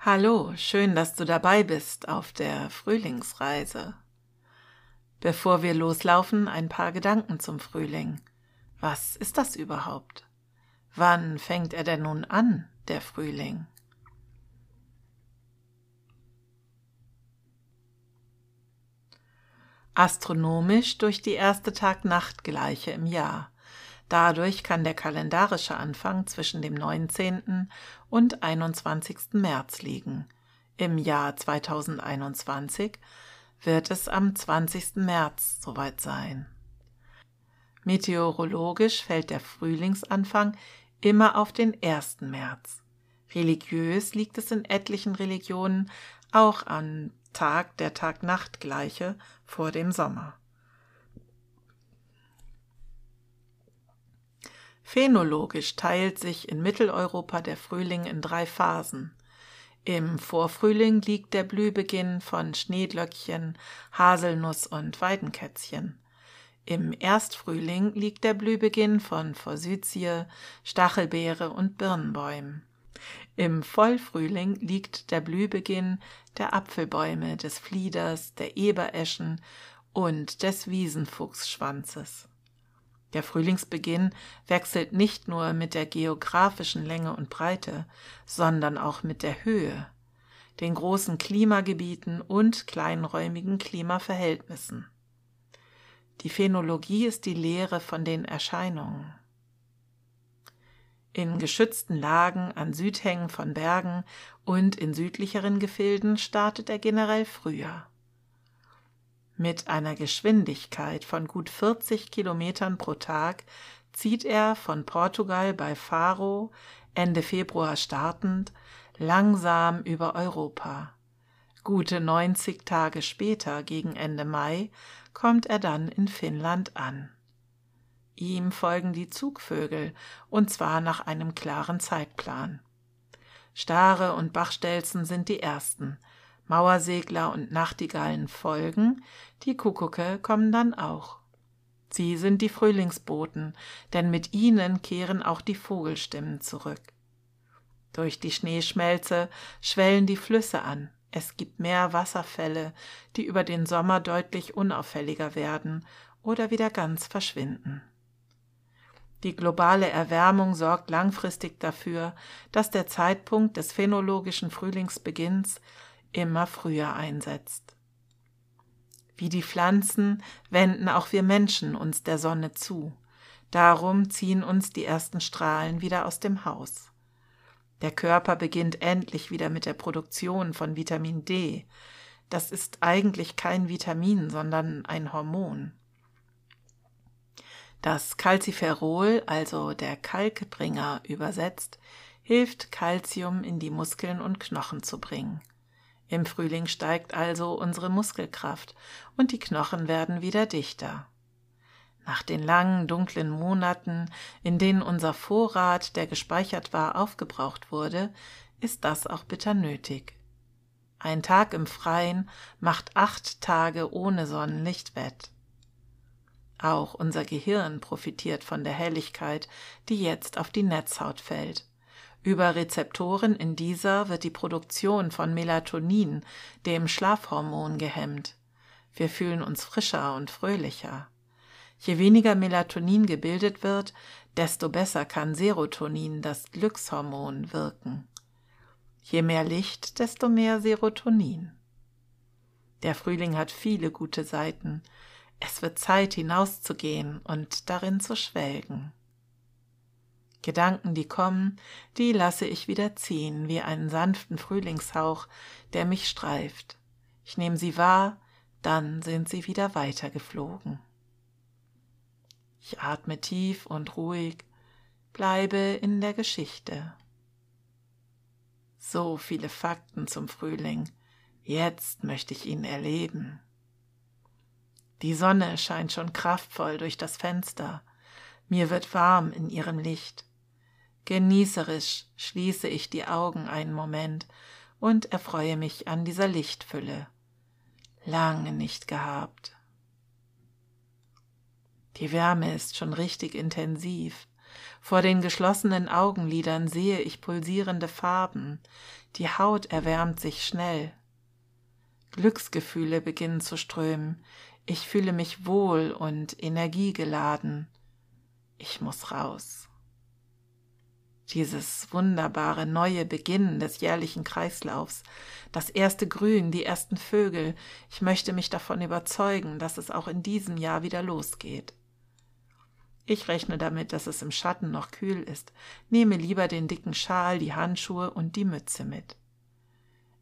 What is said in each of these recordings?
Hallo, schön, dass du dabei bist auf der Frühlingsreise. Bevor wir loslaufen, ein paar Gedanken zum Frühling. Was ist das überhaupt? Wann fängt er denn nun an, der Frühling? Astronomisch durch die erste Tag-Nacht-Gleiche im Jahr. Dadurch kann der kalendarische Anfang zwischen dem 19. und 21. März liegen. Im Jahr 2021 wird es am 20. März soweit sein. Meteorologisch fällt der Frühlingsanfang immer auf den 1. März. Religiös liegt es in etlichen Religionen auch am Tag der Tag-Nacht-Gleiche vor dem Sommer. Phänologisch teilt sich in Mitteleuropa der Frühling in drei Phasen. Im Vorfrühling liegt der Blühbeginn von Schneeglöckchen, Haselnuss und Weidenkätzchen. Im Erstfrühling liegt der Blühbeginn von Forsythie, Stachelbeere und Birnbäumen. Im Vollfrühling liegt der Blühbeginn der Apfelbäume, des Flieders, der Ebereschen und des Wiesenfuchsschwanzes. Der Frühlingsbeginn wechselt nicht nur mit der geografischen Länge und Breite, sondern auch mit der Höhe, den großen Klimagebieten und kleinräumigen Klimaverhältnissen. Die Phänologie ist die Lehre von den Erscheinungen. In geschützten Lagen an Südhängen von Bergen und in südlicheren Gefilden startet er generell früher. Mit einer Geschwindigkeit von gut 40 Kilometern pro Tag zieht er von Portugal bei Faro Ende Februar startend langsam über Europa. Gute 90 Tage später, gegen Ende Mai, kommt er dann in Finnland an. Ihm folgen die Zugvögel, und zwar nach einem klaren Zeitplan. Stare und Bachstelzen sind die ersten, Mauersegler und Nachtigallen folgen, die Kuckucke kommen dann auch. Sie sind die Frühlingsboten, denn mit ihnen kehren auch die Vogelstimmen zurück. Durch die Schneeschmelze schwellen die Flüsse an, es gibt mehr Wasserfälle, die über den Sommer deutlich unauffälliger werden oder wieder ganz verschwinden. Die globale Erwärmung sorgt langfristig dafür, dass der Zeitpunkt des phänologischen Frühlingsbeginns immer früher einsetzt. Wie die Pflanzen wenden auch wir Menschen uns der Sonne zu. Darum ziehen uns die ersten Strahlen wieder aus dem Haus. Der Körper beginnt endlich wieder mit der Produktion von Vitamin D. Das ist eigentlich kein Vitamin, sondern ein Hormon. Das Calciferol, also der Kalkbringer übersetzt, hilft Calcium in die Muskeln und Knochen zu bringen. Im Frühling steigt also unsere Muskelkraft und die Knochen werden wieder dichter. Nach den langen, dunklen Monaten, in denen unser Vorrat, der gespeichert war, aufgebraucht wurde, ist das auch bitter nötig. Ein Tag im Freien macht acht Tage ohne Sonnenlicht wett. Auch unser Gehirn profitiert von der Helligkeit, die jetzt auf die Netzhaut fällt. Über Rezeptoren in dieser wird die Produktion von Melatonin, dem Schlafhormon, gehemmt. Wir fühlen uns frischer und fröhlicher. Je weniger Melatonin gebildet wird, desto besser kann Serotonin, das Glückshormon, wirken. Je mehr Licht, desto mehr Serotonin. Der Frühling hat viele gute Seiten. Es wird Zeit hinauszugehen und darin zu schwelgen. Gedanken, die kommen, die lasse ich wieder ziehen, wie einen sanften Frühlingshauch, der mich streift. Ich nehme sie wahr, dann sind sie wieder weitergeflogen. Ich atme tief und ruhig, bleibe in der Geschichte. So viele Fakten zum Frühling, jetzt möchte ich ihn erleben. Die Sonne scheint schon kraftvoll durch das Fenster, mir wird warm in ihrem Licht. Genießerisch schließe ich die Augen einen Moment und erfreue mich an dieser Lichtfülle. Lange nicht gehabt. Die Wärme ist schon richtig intensiv Vor den geschlossenen Augenlidern sehe ich pulsierende Farben, die Haut erwärmt sich schnell. Glücksgefühle beginnen zu strömen, ich fühle mich wohl und energiegeladen. Ich muss raus. Dieses wunderbare neue Beginnen des jährlichen Kreislaufs, das erste Grün, die ersten Vögel, ich möchte mich davon überzeugen, dass es auch in diesem Jahr wieder losgeht. Ich rechne damit, dass es im Schatten noch kühl ist, nehme lieber den dicken Schal, die Handschuhe und die Mütze mit.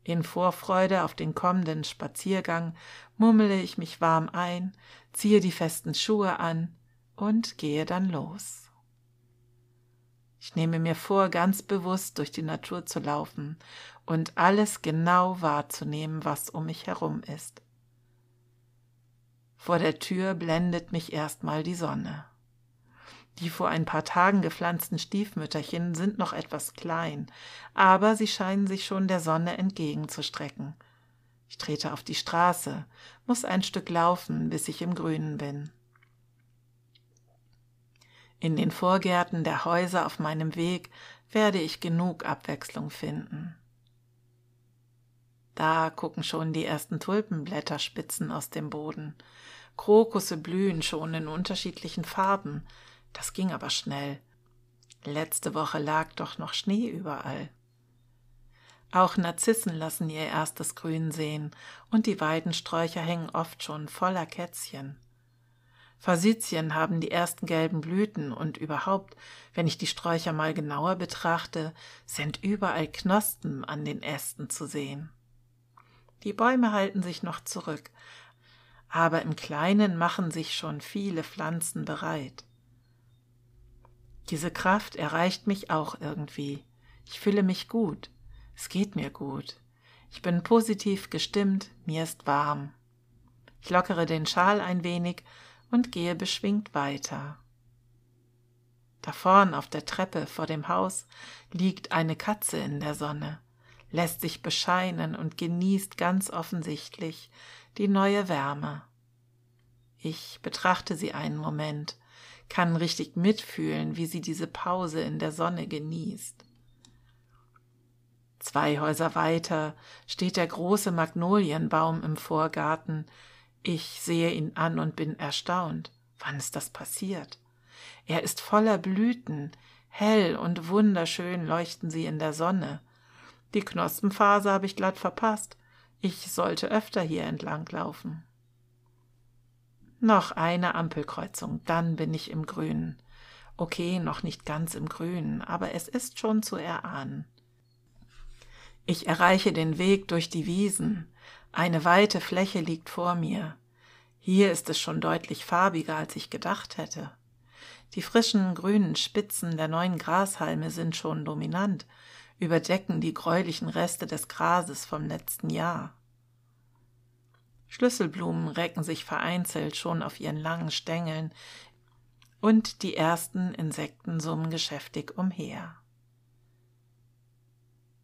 In Vorfreude auf den kommenden Spaziergang mummele ich mich warm ein, ziehe die festen Schuhe an und gehe dann los. Ich nehme mir vor, ganz bewusst durch die Natur zu laufen und alles genau wahrzunehmen, was um mich herum ist. Vor der Tür blendet mich erstmal die Sonne. Die vor ein paar Tagen gepflanzten Stiefmütterchen sind noch etwas klein, aber sie scheinen sich schon der Sonne entgegenzustrecken. Ich trete auf die Straße, muss ein Stück laufen, bis ich im Grünen bin. In den Vorgärten der Häuser auf meinem Weg werde ich genug Abwechslung finden. Da gucken schon die ersten Tulpenblätterspitzen aus dem Boden. Krokusse blühen schon in unterschiedlichen Farben. Das ging aber schnell. Letzte Woche lag doch noch Schnee überall. Auch Narzissen lassen ihr erstes Grün sehen, und die Weidensträucher hängen oft schon voller Kätzchen. Forsythien haben die ersten gelben Blüten und überhaupt, wenn ich die Sträucher mal genauer betrachte, sind überall Knospen an den Ästen zu sehen. Die Bäume halten sich noch zurück, aber im Kleinen machen sich schon viele Pflanzen bereit. Diese Kraft erreicht mich auch irgendwie. Ich fühle mich gut. Es geht mir gut. Ich bin positiv gestimmt, mir ist warm. Ich lockere den Schal ein wenig und gehe beschwingt weiter. Da vorn auf der Treppe vor dem Haus liegt eine Katze in der Sonne, lässt sich bescheinen und genießt ganz offensichtlich die neue Wärme. Ich betrachte sie einen Moment, kann richtig mitfühlen, wie sie diese Pause in der Sonne genießt. Zwei Häuser weiter steht der große Magnolienbaum im Vorgarten, ich sehe ihn an und bin erstaunt. Wann ist das passiert? Er ist voller Blüten, hell und wunderschön leuchten sie in der Sonne. Die Knospenphase habe ich glatt verpasst. Ich sollte öfter hier entlang laufen. Noch eine Ampelkreuzung, dann bin ich im Grünen. Okay, noch nicht ganz im Grünen, aber es ist schon zu erahnen. Ich erreiche den Weg durch die Wiesen. Eine weite Fläche liegt vor mir. Hier ist es schon deutlich farbiger, als ich gedacht hätte. Die frischen grünen Spitzen der neuen Grashalme sind schon dominant, überdecken die gräulichen Reste des Grases vom letzten Jahr. Schlüsselblumen recken sich vereinzelt schon auf ihren langen Stängeln, und die ersten Insekten summen geschäftig umher.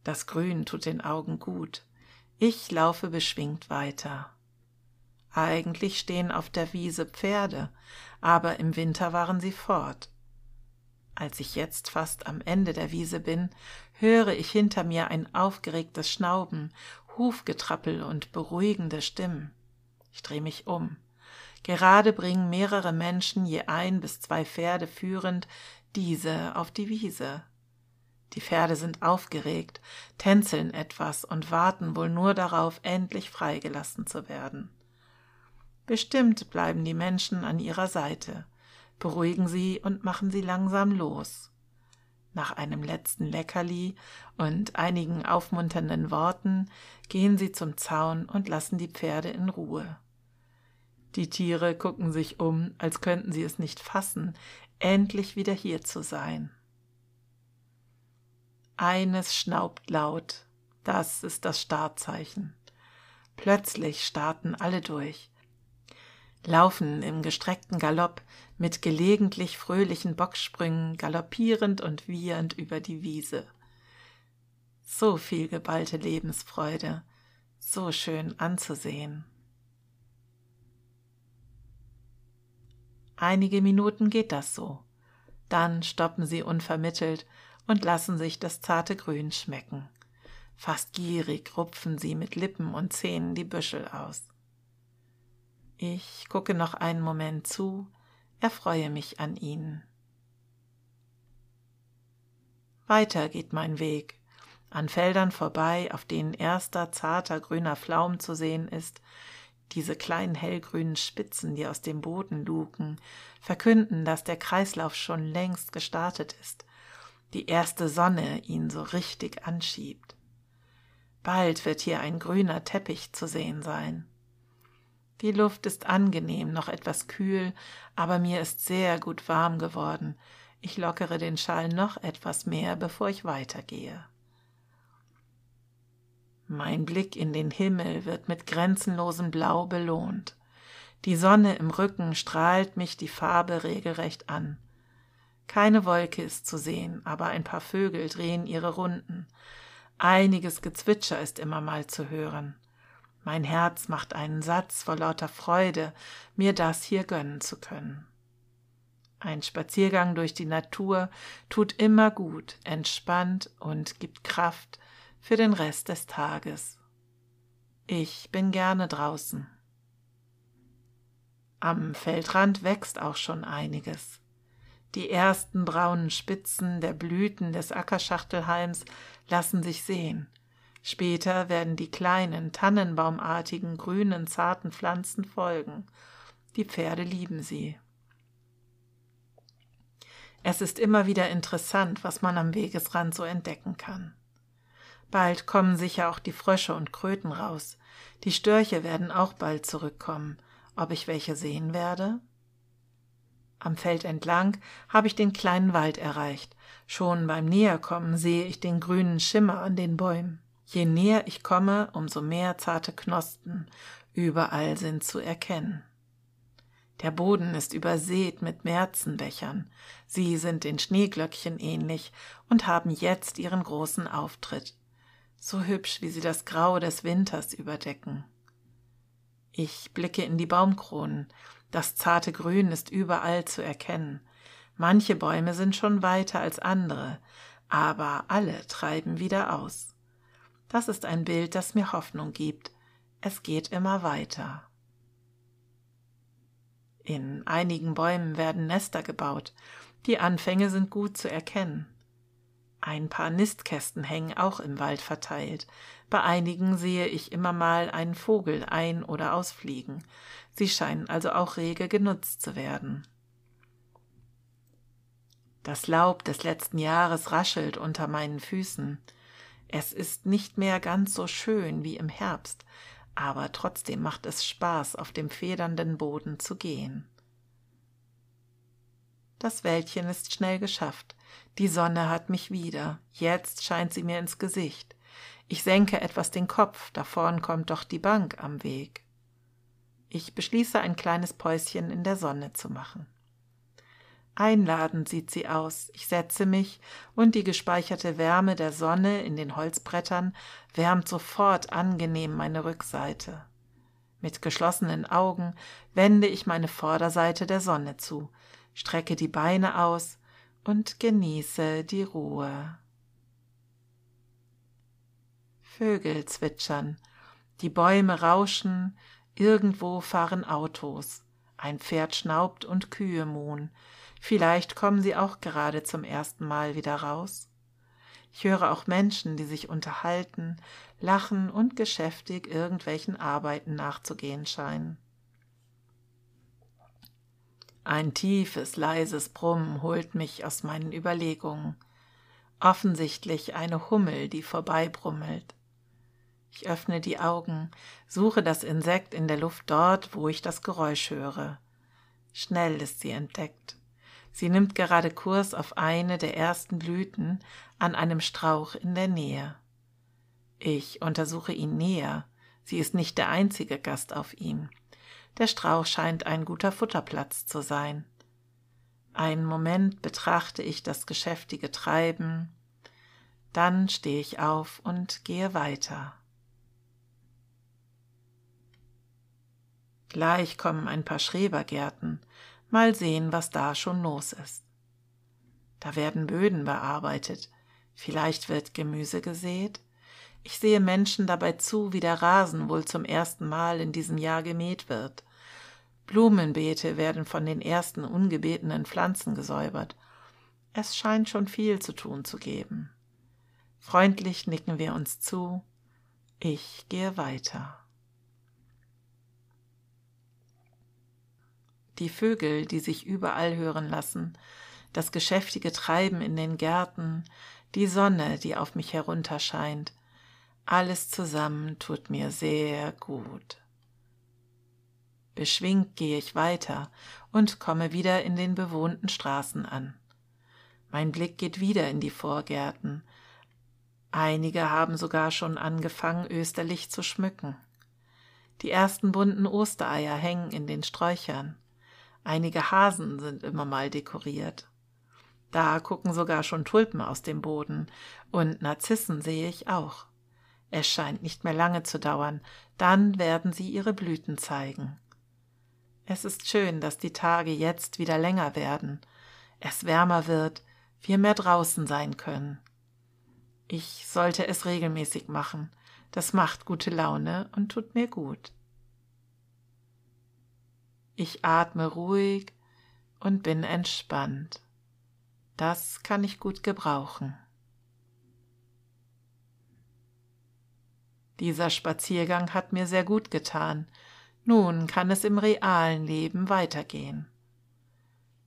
Das Grün tut den Augen gut. Ich laufe beschwingt weiter. Eigentlich stehen auf der Wiese Pferde, aber im Winter waren sie fort. Als ich jetzt fast am Ende der Wiese bin, höre ich hinter mir ein aufgeregtes Schnauben, Hufgetrappel und beruhigende Stimmen. Ich drehe mich um. Gerade bringen mehrere Menschen, je ein bis zwei Pferde führend, diese auf die Wiese. Die Pferde sind aufgeregt, tänzeln etwas und warten wohl nur darauf, endlich freigelassen zu werden. Bestimmt bleiben die Menschen an ihrer Seite, beruhigen sie und machen sie langsam los. Nach einem letzten Leckerli und einigen aufmunternden Worten gehen sie zum Zaun und lassen die Pferde in Ruhe. Die Tiere gucken sich um, als könnten sie es nicht fassen, endlich wieder hier zu sein. Eines schnaubt laut. Das ist das Startzeichen. Plötzlich starten alle durch, laufen im gestreckten Galopp mit gelegentlich fröhlichen Bocksprüngen galoppierend und wiehernd über die Wiese. So viel geballte Lebensfreude, so schön anzusehen. Einige Minuten geht das so. Dann stoppen sie unvermittelt und lassen sich das zarte Grün schmecken. Fast gierig rupfen sie mit Lippen und Zähnen die Büschel aus. Ich gucke noch einen Moment zu, erfreue mich an ihnen. Weiter geht mein Weg, an Feldern vorbei, auf denen erster zarter grüner Pflaum zu sehen ist, diese kleinen hellgrünen Spitzen, die aus dem Boden luken, verkünden, dass der Kreislauf schon längst gestartet ist, die erste Sonne ihn so richtig anschiebt. Bald wird hier ein grüner Teppich zu sehen sein. Die Luft ist angenehm, noch etwas kühl, aber mir ist sehr gut warm geworden. Ich lockere den Schal noch etwas mehr, bevor ich weitergehe. Mein Blick in den Himmel wird mit grenzenlosem Blau belohnt. Die Sonne im Rücken strahlt mich die Farbe regelrecht an. Keine Wolke ist zu sehen, aber ein paar Vögel drehen ihre Runden. Einiges Gezwitscher ist immer mal zu hören. Mein Herz macht einen Satz vor lauter Freude, mir das hier gönnen zu können. Ein Spaziergang durch die Natur tut immer gut, entspannt und gibt Kraft, für den Rest des Tages. Ich bin gerne draußen. Am Feldrand wächst auch schon einiges. Die ersten braunen Spitzen der Blüten des Ackerschachtelhalms lassen sich sehen. Später werden die kleinen, tannenbaumartigen, grünen, zarten Pflanzen folgen. Die Pferde lieben sie. Es ist immer wieder interessant, was man am Wegesrand so entdecken kann. Bald kommen sicher auch die Frösche und Kröten raus. Die Störche werden auch bald zurückkommen. Ob ich welche sehen werde? Am Feld entlang habe ich den kleinen Wald erreicht. Schon beim Näherkommen sehe ich den grünen Schimmer an den Bäumen. Je näher ich komme, umso mehr zarte Knospen überall sind zu erkennen. Der Boden ist übersät mit Märzenbechern. Sie sind den Schneeglöckchen ähnlich und haben jetzt ihren großen Auftritt so hübsch, wie sie das Grau des Winters überdecken. Ich blicke in die Baumkronen, das zarte Grün ist überall zu erkennen. Manche Bäume sind schon weiter als andere, aber alle treiben wieder aus. Das ist ein Bild, das mir Hoffnung gibt. Es geht immer weiter. In einigen Bäumen werden Nester gebaut. Die Anfänge sind gut zu erkennen. Ein paar Nistkästen hängen auch im Wald verteilt. Bei einigen sehe ich immer mal einen Vogel ein- oder ausfliegen. Sie scheinen also auch rege genutzt zu werden. Das Laub des letzten Jahres raschelt unter meinen Füßen. Es ist nicht mehr ganz so schön wie im Herbst, aber trotzdem macht es Spaß, auf dem federnden Boden zu gehen. Das Wäldchen ist schnell geschafft. Die Sonne hat mich wieder. Jetzt scheint sie mir ins Gesicht. Ich senke etwas den Kopf, da vorn kommt doch die Bank am Weg. Ich beschließe, ein kleines Päuschen in der Sonne zu machen. Einladend sieht sie aus. Ich setze mich, und die gespeicherte Wärme der Sonne in den Holzbrettern wärmt sofort angenehm meine Rückseite. Mit geschlossenen Augen wende ich meine Vorderseite der Sonne zu, strecke die Beine aus und genieße die Ruhe. Vögel zwitschern, die Bäume rauschen, irgendwo fahren Autos, ein Pferd schnaubt und Kühe muhen, vielleicht kommen sie auch gerade zum ersten Mal wieder raus. Ich höre auch Menschen, die sich unterhalten, lachen und geschäftig irgendwelchen Arbeiten nachzugehen scheinen. Ein tiefes, leises Brummen holt mich aus meinen Überlegungen. Offensichtlich eine Hummel, die. Ich öffne die Augen, suche das Insekt in der Luft dort, wo ich das Geräusch höre. Schnell ist sie entdeckt. Sie nimmt gerade Kurs auf eine der ersten Blüten an einem Strauch in der Nähe. Ich untersuche ihn näher. Sie ist nicht der einzige Gast auf ihm. Der Strauch scheint ein guter Futterplatz zu sein. Einen Moment betrachte ich das geschäftige Treiben, dann stehe ich auf und gehe weiter. Gleich kommen ein paar Schrebergärten, mal sehen, was da schon los ist. Da werden Böden bearbeitet, vielleicht wird Gemüse gesät. Ich sehe Menschen dabei zu, wie der Rasen wohl zum ersten Mal in diesem Jahr gemäht wird. Blumenbeete werden von den ersten ungebetenen Pflanzen gesäubert. Es scheint schon viel zu tun zu geben. Freundlich nicken wir uns zu. Ich gehe weiter. Die Vögel, die sich überall hören lassen, das geschäftige Treiben in den Gärten, die Sonne, die auf mich herunterscheint, alles zusammen tut mir sehr gut. Beschwingt gehe ich weiter und komme wieder in den bewohnten Straßen an. Mein Blick geht wieder in die Vorgärten. Einige haben sogar schon angefangen, österlich zu schmücken. Die ersten bunten Ostereier hängen in den Sträuchern. Einige Hasen sind immer mal dekoriert. Da gucken sogar schon Tulpen aus dem Boden und Narzissen sehe ich auch. Es scheint nicht mehr lange zu dauern, dann werden sie ihre Blüten zeigen. Es ist schön, dass die Tage jetzt wieder länger werden, es wärmer wird, wir mehr draußen sein können. Ich sollte es regelmäßig machen, das macht gute Laune und tut mir gut. Ich atme ruhig und bin entspannt. Das kann ich gut gebrauchen. Dieser Spaziergang hat mir sehr gut getan, nun kann es im realen Leben weitergehen.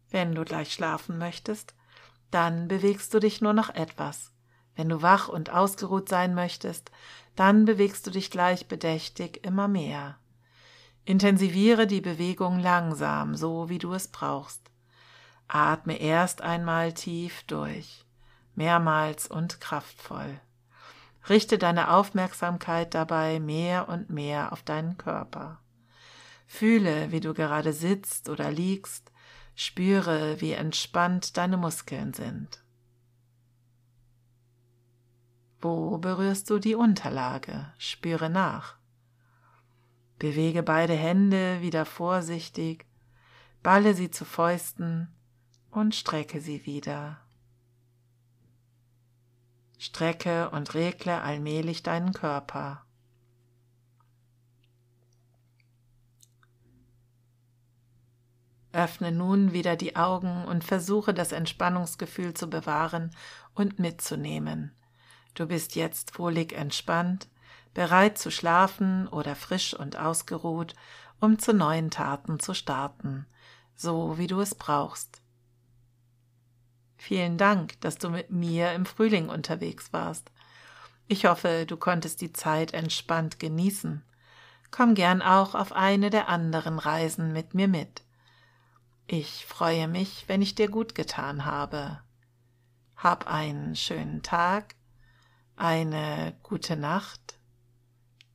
Wenn du gleich schlafen möchtest, dann bewegst du dich nur noch etwas. Wenn du wach und ausgeruht sein möchtest, dann bewegst du dich gleich bedächtig immer mehr. Intensiviere die Bewegung langsam, so wie du es brauchst. Atme erst einmal tief durch, mehrmals und kraftvoll. Richte deine Aufmerksamkeit dabei mehr und mehr auf deinen Körper. Fühle, wie du gerade sitzt oder liegst, spüre, wie entspannt deine Muskeln sind. Wo berührst du die Unterlage? Spüre nach. Bewege beide Hände wieder vorsichtig, balle sie zu Fäusten und strecke sie wieder. Strecke und regle allmählich deinen Körper. Öffne nun wieder die Augen und versuche das Entspannungsgefühl zu bewahren und mitzunehmen. Du bist jetzt wohlig entspannt, bereit zu schlafen oder frisch und ausgeruht, um zu neuen Taten zu starten, so wie du es brauchst. Vielen Dank, dass du mit mir im Frühling unterwegs warst. Ich hoffe, du konntest die Zeit entspannt genießen. Komm gern auch auf eine der anderen Reisen mit mir mit. Ich freue mich, wenn ich dir gut getan habe. Hab einen schönen Tag, eine gute Nacht.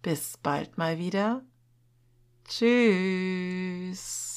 Bis bald mal wieder. Tschüss.